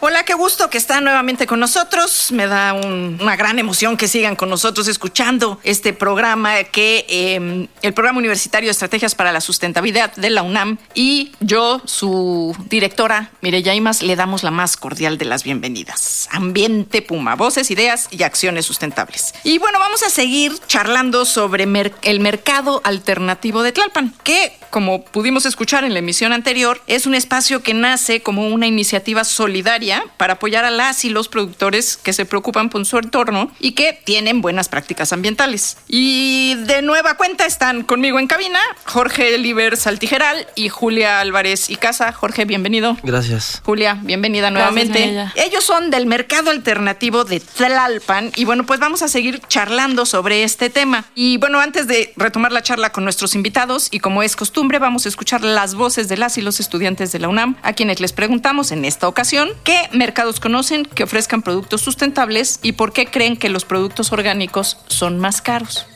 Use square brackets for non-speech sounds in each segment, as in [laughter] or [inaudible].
Hola, qué gusto que están nuevamente con nosotros. Me da un- una gran emoción que sigan con nosotros escuchando este programa que eh, el programa universitario de estrategias para la sustentabilidad de la UNAM y yo, su directora Mireya Imas, le damos la más cordial de las bienvenidas. Ambiente Puma, voces, ideas y acciones sustentables. Y bueno, vamos a seguir charlando sobre el mercado alternativo de Tlalpan, que como pudimos escuchar en la emisión anterior, es un espacio que nace como una iniciativa solidaria para apoyar a las y los productores que se preocupan por su entorno y que tienen buenas prácticas ambientales. Y de nueva cuenta están conmigo en cabina Jorge Liber Saltijeral y Julia Álvarez y Casa. Jorge, bienvenido. Gracias. Julia, bienvenida Gracias, nuevamente. Ellos son del mercado alternativo de Tlalpan y bueno, pues vamos a seguir charlando sobre este tema. Y bueno, antes de retomar la charla con nuestros invitados y como es costumbre, vamos a escuchar las voces de las y los estudiantes de la UNAM, a quienes les preguntamos en esta ocasión qué mercados conocen que ofrezcan productos sustentables y por qué creen que los productos orgánicos son más caros.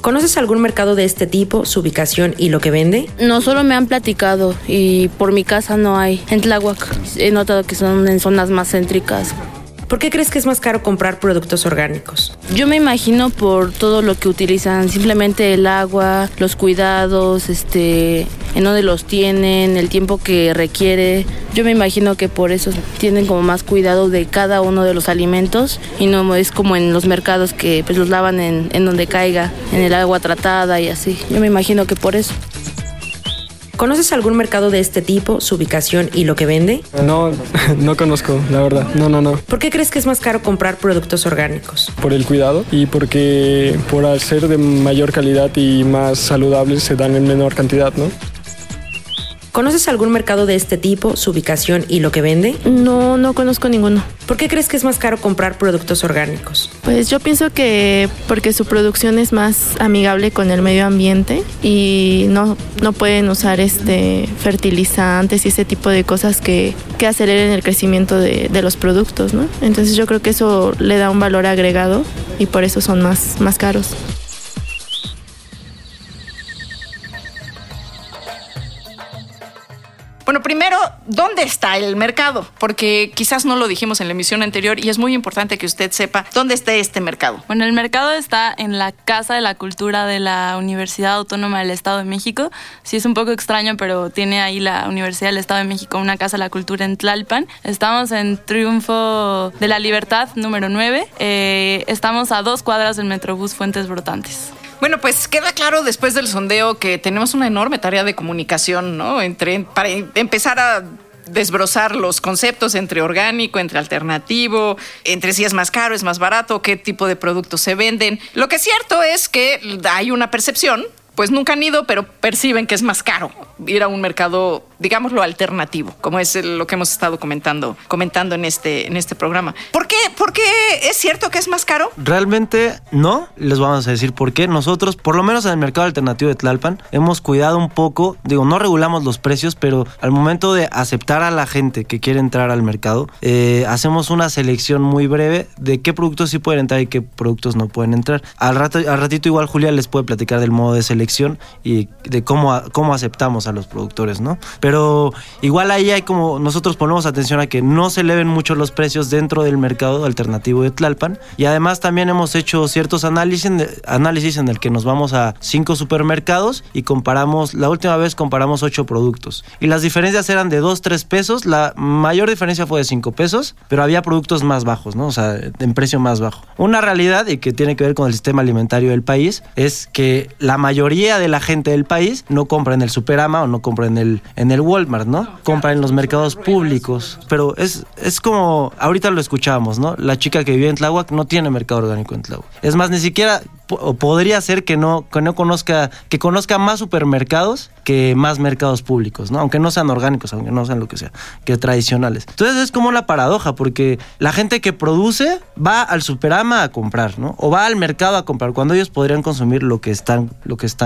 ¿Conoces algún mercado de este tipo, su ubicación y lo que vende? No solo me han platicado y por mi casa no hay. En Tláhuac he notado que son en zonas más céntricas. ¿Por qué crees que es más caro comprar productos orgánicos? Yo me imagino por todo lo que utilizan, simplemente el agua, los cuidados, este, en dónde los tienen, el tiempo que requiere. Yo me imagino que por eso tienen como más cuidado de cada uno de los alimentos y no es como en los mercados que pues los lavan en, en donde caiga, en el agua tratada y así. Yo me imagino que por eso. ¿Conoces algún mercado de este tipo, su ubicación y lo que vende? No, [laughs] no conozco, la verdad. No, no, no. ¿Por qué crees que es más caro comprar productos orgánicos? Por el cuidado y porque por al ser de mayor calidad y más saludables se dan en menor cantidad, ¿no? ¿Conoces algún mercado de este tipo, su ubicación y lo que vende? No, no conozco ninguno. ¿Por qué crees que es más caro comprar productos orgánicos? Pues yo pienso que porque su producción es más amigable con el medio ambiente y no, no pueden usar este fertilizantes y ese tipo de cosas que, que aceleren el crecimiento de, de los productos, ¿no? Entonces yo creo que eso le da un valor agregado y por eso son más, más caros. Bueno, primero, ¿dónde está el mercado? Porque quizás no lo dijimos en la emisión anterior y es muy importante que usted sepa dónde está este mercado. Bueno, el mercado está en la Casa de la Cultura de la Universidad Autónoma del Estado de México. Sí es un poco extraño, pero tiene ahí la Universidad del Estado de México una Casa de la Cultura en Tlalpan. Estamos en Triunfo de la Libertad número 9. Eh, estamos a dos cuadras del Metrobús Fuentes Brotantes. Bueno, pues queda claro después del sondeo que tenemos una enorme tarea de comunicación, ¿no? Entre, para empezar a desbrozar los conceptos entre orgánico, entre alternativo, entre si es más caro, es más barato, qué tipo de productos se venden. Lo que es cierto es que hay una percepción, pues nunca han ido, pero perciben que es más caro ir a un mercado, digámoslo, alternativo, como es lo que hemos estado comentando, comentando en este, en este programa. ¿Por qué? ¿Por qué es cierto que es más caro? Realmente no, les vamos a decir por qué. Nosotros, por lo menos en el mercado alternativo de Tlalpan, hemos cuidado un poco, digo, no regulamos los precios, pero al momento de aceptar a la gente que quiere entrar al mercado, eh, hacemos una selección muy breve de qué productos sí pueden entrar y qué productos no pueden entrar. Al, rato, al ratito igual Julia les puede platicar del modo de selección y de cómo, cómo aceptamos a los productores, ¿no? Pero igual ahí hay como, nosotros ponemos atención a que no se eleven mucho los precios dentro del mercado alternativo de Tlalpan y además también hemos hecho ciertos análisis, análisis en el que nos vamos a cinco supermercados y comparamos, la última vez comparamos ocho productos y las diferencias eran de 2, 3 pesos, la mayor diferencia fue de 5 pesos, pero había productos más bajos, ¿no? O sea, en precio más bajo. Una realidad y que tiene que ver con el sistema alimentario del país es que la mayoría de la gente del país no compra en el Superama o no compra en el, en el Walmart, ¿no? Compra en los mercados públicos. Pero es, es como, ahorita lo escuchábamos, ¿no? La chica que vive en Tláhuac no tiene mercado orgánico en Tláhuac. Es más, ni siquiera o podría ser que no, que no conozca, que conozca más supermercados que más mercados públicos, ¿no? Aunque no sean orgánicos, aunque no sean lo que sea, que tradicionales. Entonces es como una paradoja, porque la gente que produce va al superama a comprar, ¿no? O va al mercado a comprar, cuando ellos podrían consumir lo que están, lo que están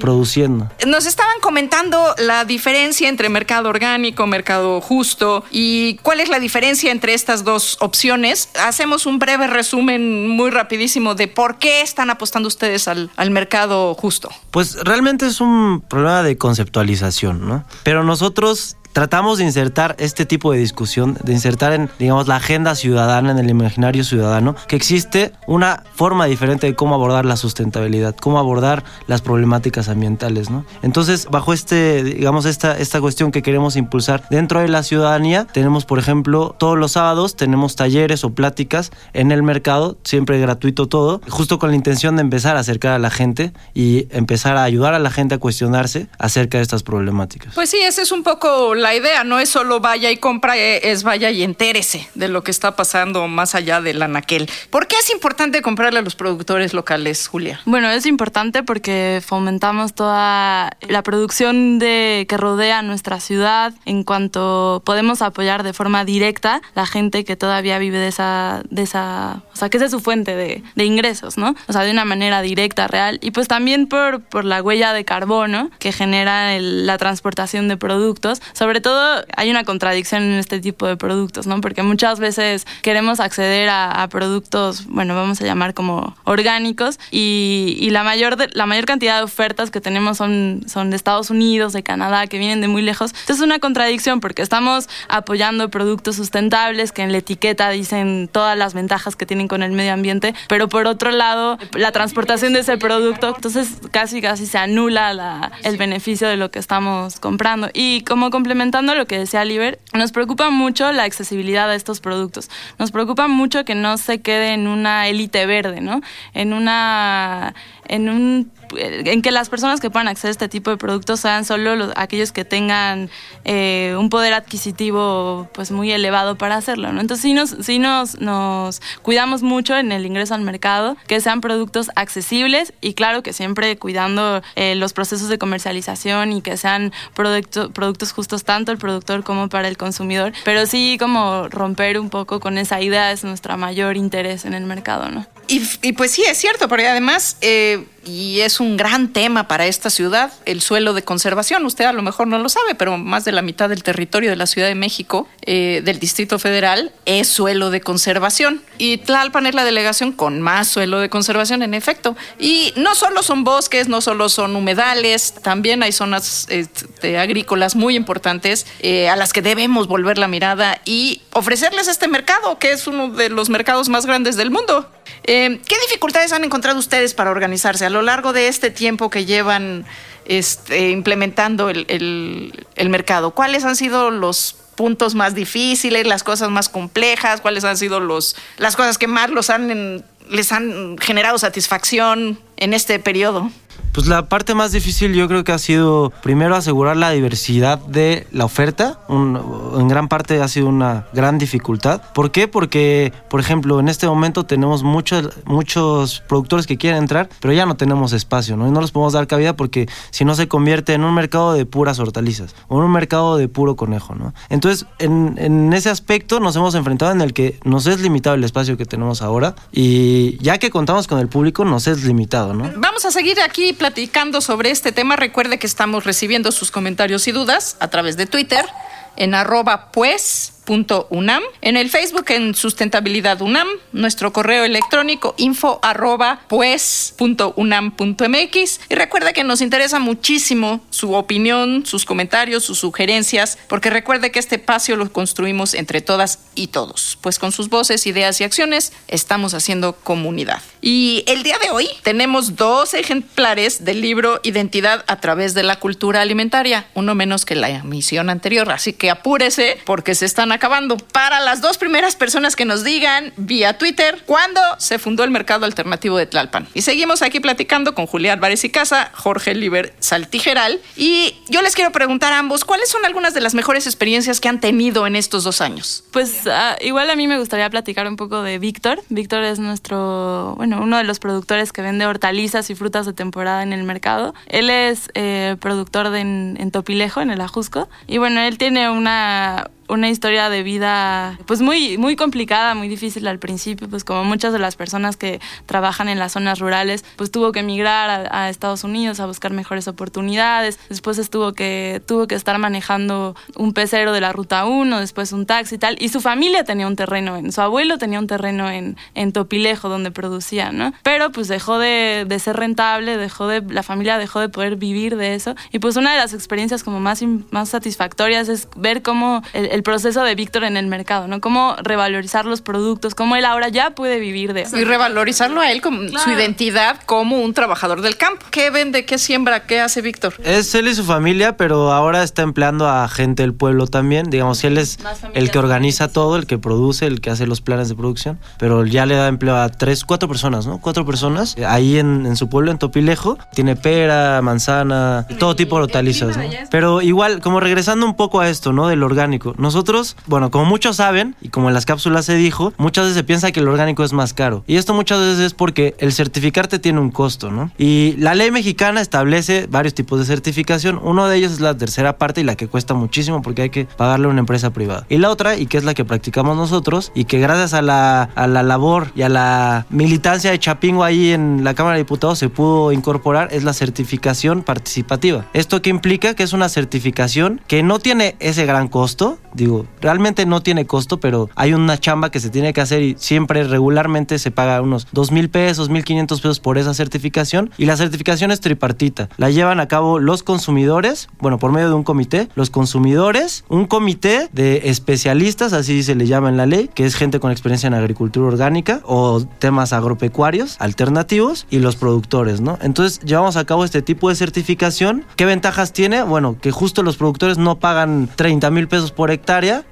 produciendo. Nos estaban comentando la diferencia entre mercado orgánico, mercado justo y cuál es la diferencia entre estas dos opciones. Hacemos un breve resumen muy rapidísimo de por qué están apostando ustedes al, al mercado justo. Pues realmente es un problema de conceptualización, ¿no? Pero nosotros tratamos de insertar este tipo de discusión, de insertar en, digamos, la agenda ciudadana, en el imaginario ciudadano, que existe una forma diferente de cómo abordar la sustentabilidad, cómo abordar las problemáticas ambientales, ¿no? Entonces, bajo este, digamos, esta, esta cuestión que queremos impulsar dentro de la ciudadanía, tenemos, por ejemplo, todos los sábados tenemos talleres o pláticas en el mercado, siempre gratuito todo, justo con la intención de empezar a acercar a la gente y empezar a ayudar a la gente a cuestionarse acerca de estas problemáticas. Pues sí, ese es un poco la idea, no es solo vaya y compra, eh, es vaya y entérese de lo que está pasando más allá del anaquel. ¿Por qué es importante comprarle a los productores locales, Julia? Bueno, es importante porque fomentamos toda la producción de que rodea nuestra ciudad en cuanto podemos apoyar de forma directa la gente que todavía vive de esa, de esa, o sea, que esa es su fuente de, de ingresos, ¿no? O sea, de una manera directa, real. Y pues también por, por la huella de carbono que genera el, la transportación de productos, sobre sobre todo hay una contradicción en este tipo de productos, ¿no? Porque muchas veces queremos acceder a, a productos, bueno, vamos a llamar como orgánicos, y, y, la, mayor de, la mayor cantidad de ofertas que tenemos son, son de Estados Unidos, de Canadá, que vienen de muy lejos. Entonces es una contradicción porque estamos apoyando productos sustentables que en la etiqueta dicen todas las ventajas que tienen con el medio ambiente, pero por otro lado, la transportación de ese producto, entonces casi casi se anula la, el beneficio de lo que estamos comprando. Y como complemento complementando lo que decía Liber, nos preocupa mucho la accesibilidad a estos productos. Nos preocupa mucho que no se quede en una élite verde, ¿no? En una en un en que las personas que puedan acceder a este tipo de productos sean solo los, aquellos que tengan eh, un poder adquisitivo pues muy elevado para hacerlo, ¿no? Entonces sí nos, sí nos, nos cuidamos mucho en el ingreso al mercado, que sean productos accesibles y claro que siempre cuidando eh, los procesos de comercialización y que sean producto, productos justos tanto el productor como para el consumidor, pero sí como romper un poco con esa idea es nuestra mayor interés en el mercado, ¿no? Y, pues sí, es cierto, porque además, eh, y es un gran tema para esta ciudad, el suelo de conservación. Usted a lo mejor no lo sabe, pero más de la mitad del territorio de la Ciudad de México, eh, del Distrito Federal, es suelo de conservación. Y Tlalpan es la delegación con más suelo de conservación, en efecto. Y no solo son bosques, no solo son humedales, también hay zonas este, agrícolas muy importantes eh, a las que debemos volver la mirada y ofrecerles este mercado, que es uno de los mercados más grandes del mundo. Eh, ¿Qué dificultades han encontrado ustedes para organizarse lo largo de este tiempo que llevan este, implementando el, el, el mercado? ¿Cuáles han sido los puntos más difíciles, las cosas más complejas? ¿Cuáles han sido los, las cosas que más los han, les han generado satisfacción en este periodo? Pues la parte más difícil yo creo que ha sido primero asegurar la diversidad de la oferta. Un, en gran parte ha sido una gran dificultad. ¿Por qué? Porque, por ejemplo, en este momento tenemos muchos, muchos productores que quieren entrar, pero ya no tenemos espacio, ¿no? Y no los podemos dar cabida porque si no se convierte en un mercado de puras hortalizas o en un mercado de puro conejo, ¿no? Entonces, en, en ese aspecto nos hemos enfrentado en el que nos es limitado el espacio que tenemos ahora y ya que contamos con el público nos es limitado, ¿no? Vamos a seguir aquí platicando sobre este tema. Recuerde que estamos recibiendo sus comentarios y dudas a través de Twitter en arroba pues unam. En el Facebook en Sustentabilidad UNAM, nuestro correo electrónico info arroba pues mx. Y recuerda que nos interesa muchísimo su opinión, sus comentarios, sus sugerencias, porque recuerde que este espacio lo construimos entre todas y todos, pues con sus voces, ideas y acciones estamos haciendo comunidad. Y el día de hoy tenemos dos ejemplares del libro Identidad a través de la cultura alimentaria, uno menos que la emisión anterior, así que apúrese porque se están acabando. Para las dos primeras personas que nos digan vía Twitter cuándo se fundó el mercado alternativo de Tlalpan. Y seguimos aquí platicando con Julián Álvarez y Casa, Jorge Liber Saltijeral. Y yo les quiero preguntar a ambos, ¿cuáles son algunas de las mejores experiencias que han tenido en estos dos años? Pues uh, igual a mí me gustaría platicar un poco de Víctor. Víctor es nuestro, bueno, uno de los productores que vende hortalizas y frutas de temporada en el mercado. Él es eh, productor de en Topilejo, en el Ajusco. Y bueno, él tiene una una historia de vida pues muy, muy complicada, muy difícil al principio, pues como muchas de las personas que trabajan en las zonas rurales, pues tuvo que emigrar a, Estados Unidos a buscar mejores oportunidades, después estuvo que, tuvo que estar manejando un pecero de la Ruta 1, después un taxi y tal, y su familia tenía un terreno, en, su abuelo tenía un terreno en, en Topilejo donde producía, ¿no? Pero pues dejó de, de ser rentable, dejó de, la familia dejó de poder vivir de eso, y pues una de las experiencias como más, más satisfactorias es ver cómo el proceso de Víctor en el mercado, ¿no? Cómo revalorizar los productos, cómo él ahora ya puede vivir de eso. Y revalorizarlo a él como claro. su identidad como un trabajador del campo. ¿Qué vende? ¿Qué siembra? ¿Qué hace Víctor? Es él y su familia, pero ahora está empleando a gente del pueblo también. Digamos, él es el que organiza todo, el que produce, el que hace los planes de producción, pero ya le da empleo a tres, cuatro personas, ¿no? Cuatro personas ahí en, en su pueblo, en Topilejo. Tiene pera, manzana, todo tipo de hortalizas, ¿no? Pero igual, como regresando un poco a esto, ¿no? Del orgánico. Nosotros, bueno, como muchos saben, y como en las cápsulas se dijo, muchas veces se piensa que el orgánico es más caro. Y esto muchas veces es porque el certificarte tiene un costo, ¿no? Y la ley mexicana establece varios tipos de certificación. Uno de ellos es la tercera parte y la que cuesta muchísimo porque hay que pagarle a una empresa privada. Y la otra, y que es la que practicamos nosotros, y que gracias a la, a la labor y a la militancia de Chapingo ahí en la Cámara de Diputados se pudo incorporar, es la certificación participativa. ¿Esto que implica? Que es una certificación que no tiene ese gran costo, digo, realmente no tiene costo, pero hay una chamba que se tiene que hacer y siempre regularmente se paga unos dos mil pesos, mil quinientos pesos por esa certificación y la certificación es tripartita. La llevan a cabo los consumidores, bueno, por medio de un comité, los consumidores, un comité de especialistas, así se le llama en la ley, que es gente con experiencia en agricultura orgánica o temas agropecuarios alternativos y los productores, ¿no? Entonces llevamos a cabo este tipo de certificación. ¿Qué ventajas tiene? Bueno, que justo los productores no pagan 30 mil pesos por hectárea.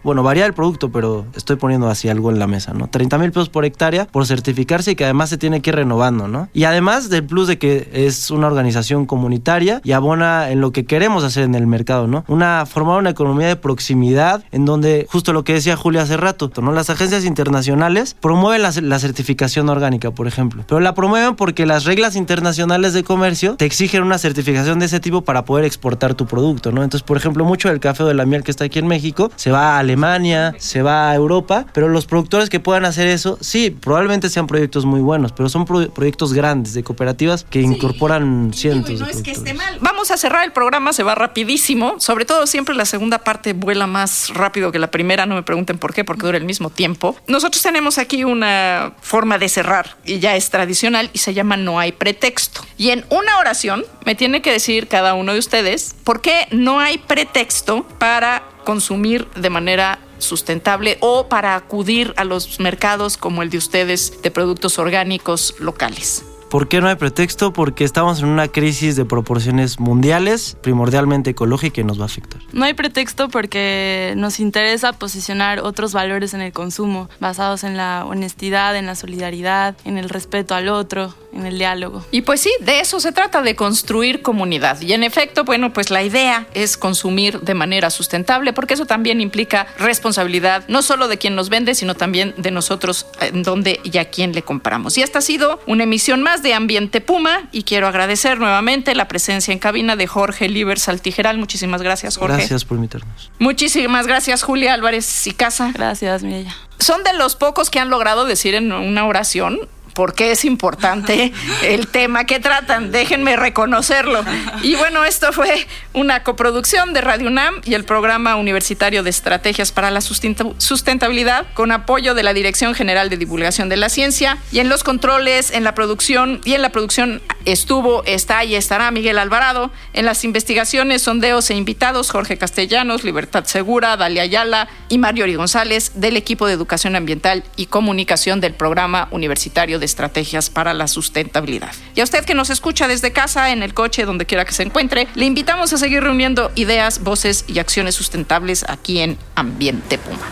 Bueno, varía el producto, pero estoy poniendo así algo en la mesa, ¿no? 30 mil pesos por hectárea por certificarse y que además se tiene que ir renovando, ¿no? Y además del plus de que es una organización comunitaria y abona en lo que queremos hacer en el mercado, ¿no? Una, formar una economía de proximidad en donde, justo lo que decía Julia hace rato, ¿no? Las agencias internacionales promueven la, la certificación orgánica, por ejemplo, pero la promueven porque las reglas internacionales de comercio te exigen una certificación de ese tipo para poder exportar tu producto, ¿no? Entonces, por ejemplo, mucho del café o de la miel que está aquí en México se va a Alemania, se va a Europa, pero los productores que puedan hacer eso, sí, probablemente sean proyectos muy buenos, pero son pro proyectos grandes de cooperativas que sí. incorporan cientos no de es que esté mal. Vamos a cerrar el programa, se va rapidísimo, sobre todo siempre la segunda parte vuela más rápido que la primera, no me pregunten por qué, porque dura el mismo tiempo. Nosotros tenemos aquí una forma de cerrar y ya es tradicional y se llama no hay pretexto. Y en una oración me tiene que decir cada uno de ustedes por qué no hay pretexto para consumir de manera sustentable o para acudir a los mercados como el de ustedes de productos orgánicos locales. ¿Por qué no hay pretexto? Porque estamos en una crisis de proporciones mundiales, primordialmente ecológica, y nos va a afectar. No hay pretexto porque nos interesa posicionar otros valores en el consumo, basados en la honestidad, en la solidaridad, en el respeto al otro, en el diálogo. Y pues sí, de eso se trata, de construir comunidad. Y en efecto, bueno, pues la idea es consumir de manera sustentable, porque eso también implica responsabilidad, no solo de quien nos vende, sino también de nosotros en dónde y a quién le compramos. Y esta ha sido una emisión más de Ambiente Puma y quiero agradecer nuevamente la presencia en cabina de Jorge Liber Saltijeral. Muchísimas gracias, Jorge. Gracias por invitarnos. Muchísimas gracias, Julia Álvarez y Casa. Gracias, Mireya. Son de los pocos que han logrado decir en una oración por qué es importante [laughs] el tema que tratan. Déjenme reconocerlo. Y bueno, esto fue una coproducción de Radio UNAM y el Programa Universitario de Estrategias para la Sustentabilidad con apoyo de la Dirección General de Divulgación de la Ciencia y en los controles, en la producción y en la producción estuvo, está y estará Miguel Alvarado. En las investigaciones, sondeos e invitados, Jorge Castellanos, Libertad Segura, Dalia Ayala y Mario Ori González del equipo de Educación Ambiental y Comunicación del Programa Universitario de Estrategias para la Sustentabilidad. Y a usted que nos escucha desde casa, en el coche, donde quiera que se encuentre, le invitamos a seguir reuniendo ideas, voces y acciones sustentables aquí en Ambiente Puma.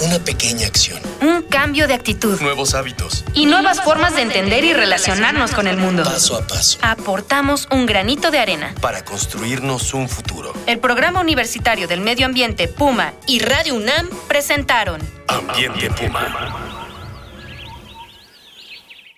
Una pequeña acción. Un cambio de actitud. Nuevos hábitos. Y nuevas formas de entender y relacionarnos con el mundo. Paso a paso. Aportamos un granito de arena. Para construirnos un futuro. El Programa Universitario del Medio Ambiente Puma y Radio UNAM presentaron Ambiente Puma.